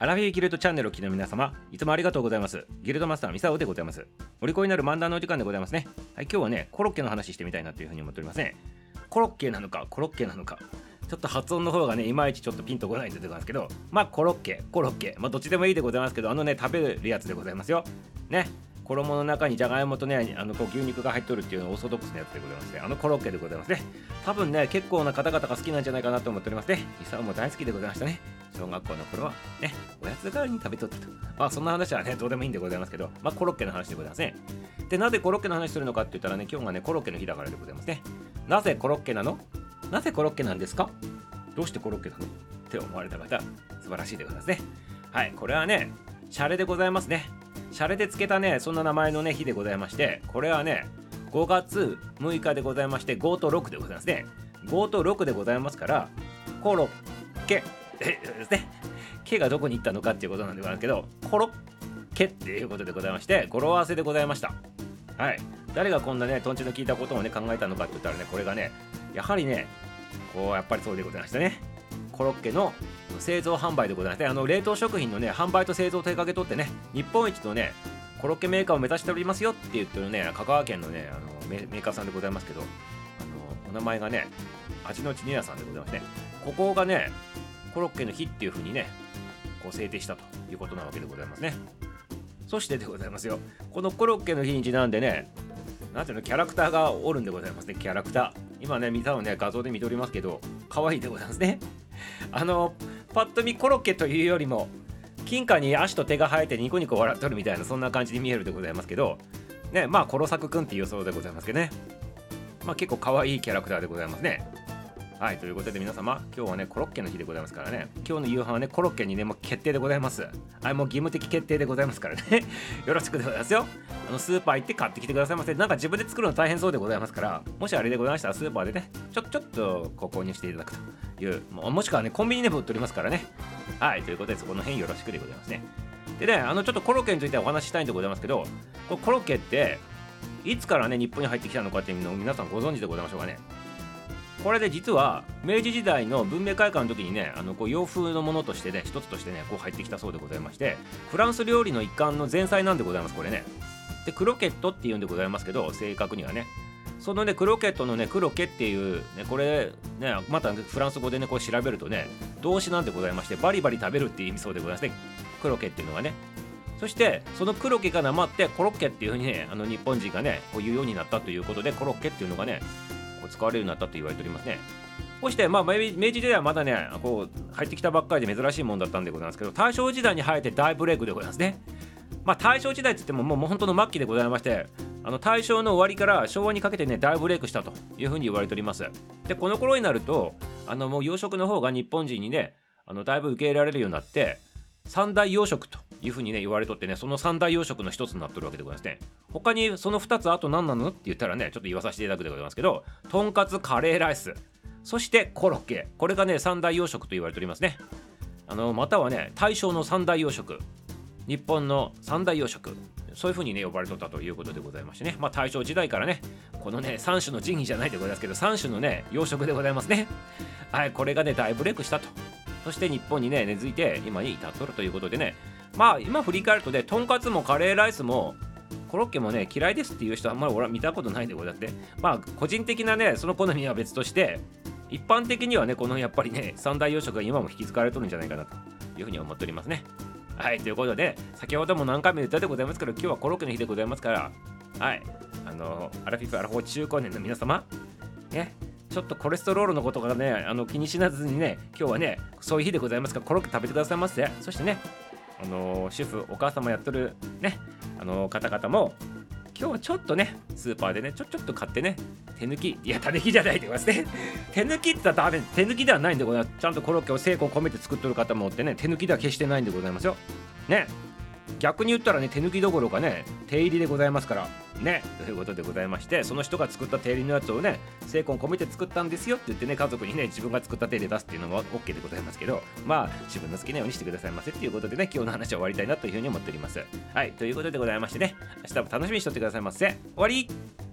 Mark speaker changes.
Speaker 1: アラフィフギルドチャンネルを聴きの皆様、いつもありがとうございます。ギルドマスターミサオでございます。お利口になる漫談のお時間でございますね。はい、今日はね、コロッケの話してみたいなというふうに思っておりますね。コロッケなのか、コロッケなのか。ちょっと発音の方がね、いまいちちょっとピンとこないんでございますけど、まあ、コロッケ、コロッケ、まあ、どっちでもいいでございますけど、あのね、食べるやつでございますよ。ね。衣の中にじゃがいもとねあのこう牛肉が入っとるっていうのオーソドックスなやつでございますねあのコロッケでございますね。多分ね結構な方々が好きなんじゃないかなと思っておりますねイサオも大好きでございましたね。小学校の頃はねおやつ代わりに食べとったと。まあそんな話はねどうでもいいんでございますけどまあコロッケの話でございますね。でなぜコロッケの話するのかって言ったらね今日がねコロッケの日だからでございますね。なぜコロッケなの？なぜコロッケなんですか？どうしてコロッケなの？って思われた方素晴らしいでございますね。はいこれはねシャレでございますね。シャレでつけたねそんな名前のね日でございましてこれはね5月6日でございまして5と6でございますね。5と6でございますからコロッケですね。ケがどこに行ったのかっていうことなんでございますけどコロッケっていうことでございまして語呂合わせでございました。はい。誰がこんなねとんちの聞いたことをね考えたのかって言ったらねこれがねやはりねこうやっぱりそうでございましたね。コロッケの製造販売でございましてあの冷凍食品のね販売と製造を手掛けとってね日本一のねコロッケメーカーを目指しておりますよって言ってるね香川県のねあのメーカーさんでございますけどあのお名前がね味のちにやさんでございますね。ここがねコロッケの日っていう風にねこう制定したということなわけでございますね。そしてでございますよ。このコロッケの日にちなんでねなんていうのキャラクターがおるんでございますね。キャラクター。今ね見たのね画像で見ておりますけど可愛いでございますね。あのパッと見コロッケというよりも金貨に足と手が生えてニコニコ笑っとるみたいなそんな感じに見えるでございますけどねまあコロサクくんっていうそうでございますけどねまあ結構可愛いキャラクターでございますねはい、ということで皆様、今日はね、コロッケの日でございますからね、今日の夕飯はね、コロッケにね、もう決定でございます。はい、もう義務的決定でございますからね、よろしくでございますよ。あの、スーパー行って買ってきてくださいませ。なんか自分で作るの大変そうでございますから、もしあれでございましたら、スーパーでね、ちょ、ちょっとご購入していただくという、もしくはね、コンビニでも売っておりますからね。はい、ということで、そこの辺よろしくでございますね。でね、あの、ちょっとコロッケについてお話ししたいんでございますけど、こコロッケって、いつからね、日本に入ってきたのかっていうのを皆さんご存知でございましょうかね。これで実は明治時代の文明開化の時にねあのこう洋風のものとしてね一つとしてねこう入ってきたそうでございましてフランス料理の一環の前菜なんでございますこれねでクロケットっていうんでございますけど正確にはねそのねクロケットのねクロケっていうねこれねまたフランス語でねこう調べるとね動詞なんでございましてバリバリ食べるっていう意味そうでございますねクロケっていうのがねそしてそのクロケがなまってコロッケっていうふうにねあの日本人がねこう言うようになったということでコロッケっていうのがねこう使われるようになったと言われておりますね。こうして、まあ、明治時代はまだね、こう入ってきたばっかりで珍しいもんだったんでございますけど、大正時代に入って大ブレイクでございますね。まあ、大正時代って言っても、もう本当の末期でございまして、あの大正の終わりから昭和にかけてね、大ブレイクしたというふうに言われております。で、この頃になると、あのもう養殖の方が日本人にね、あのだいぶ受け入れられるようになって、三大養殖というふうにね言われとってねその三大養殖の一つになってるわけでございますね。他にその2つあと何なのって言ったらねちょっと言わさせていただくでございますけどとんかつカレーライスそしてコロッケ。これがね三大養殖と言われておりますね。あのまたはね大正の三大養殖。日本の三大養殖。そういうふうにね呼ばれとったということでございましてね。まあ大正時代からねこのね3種の神器じゃないでございますけど3種のね養殖でございますね。はいこれがね大ブレイクしたと。そして日本にね根付いて今に至っとるということでね。まあ今振り返るとねとんかつもカレーライスもコロッケもね嫌いですっていう人はあんまり俺は見たことないでござって。まあ個人的なねその好みは別として一般的にはねこのやっぱりね三大洋食が今も引き継がれとるんじゃないかなというふうに思っておりますね。はいということで先ほども何回も言ったでございますけど今日はコロッケの日でございますからはいあのアラフィフアラフォー中高年の皆様ねちょっとコレステロールのことがねあの気にしなずにね今日はねそういう日でございますからコロッケ食べてくださいませ。そしてねあの主婦お母様やってるねあの方々も今日はちょっとねスーパーでねちょちょっと買ってね手抜きいや種抜きじゃないでございますね。手抜きって言ったらダメ手抜きではないんでございます。ちゃんとコロッケを成功込めて作っとる方もおってね手抜きでは決してないんでございますよ。ね。逆に言ったらね手抜きどころかね手入りでございますからねということでございましてその人が作った手入りのやつをね精魂込めて作ったんですよって言ってね家族にね自分が作った手入れ出すっていうのも OK でございますけどまあ自分の好きなようにしてくださいませっていうことでね今日の話は終わりたいなというふうに思っております。はいということでございましてね明日も楽しみにしとってくださいませ。終わり。